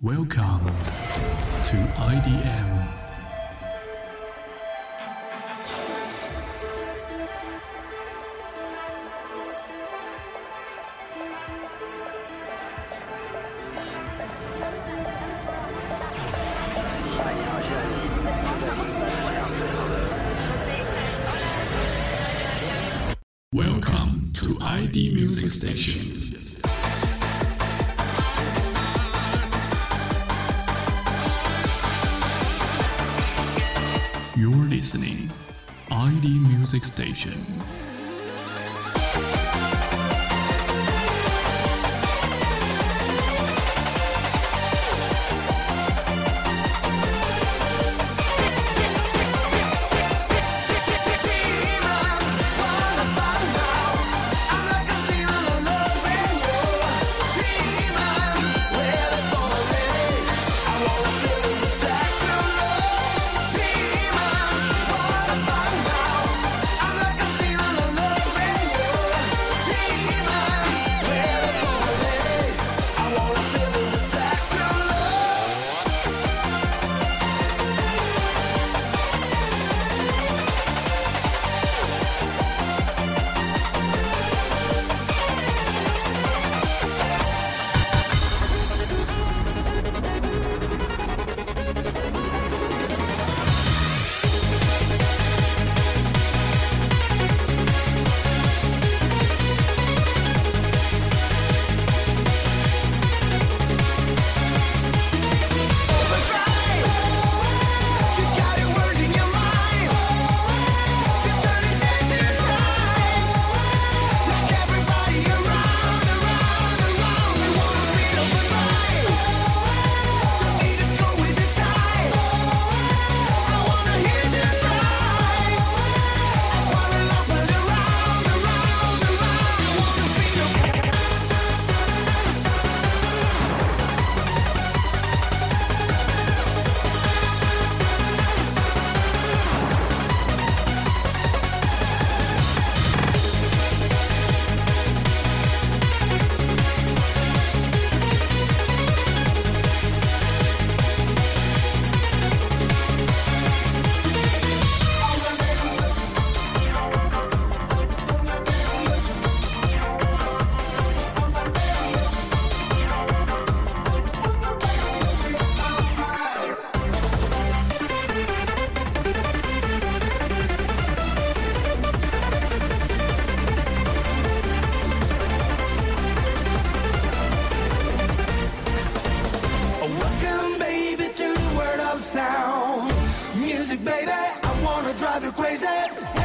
Welcome to IDM. Welcome to ID Music Station. Listening ID Music Station. Music, baby, I wanna drive you crazy.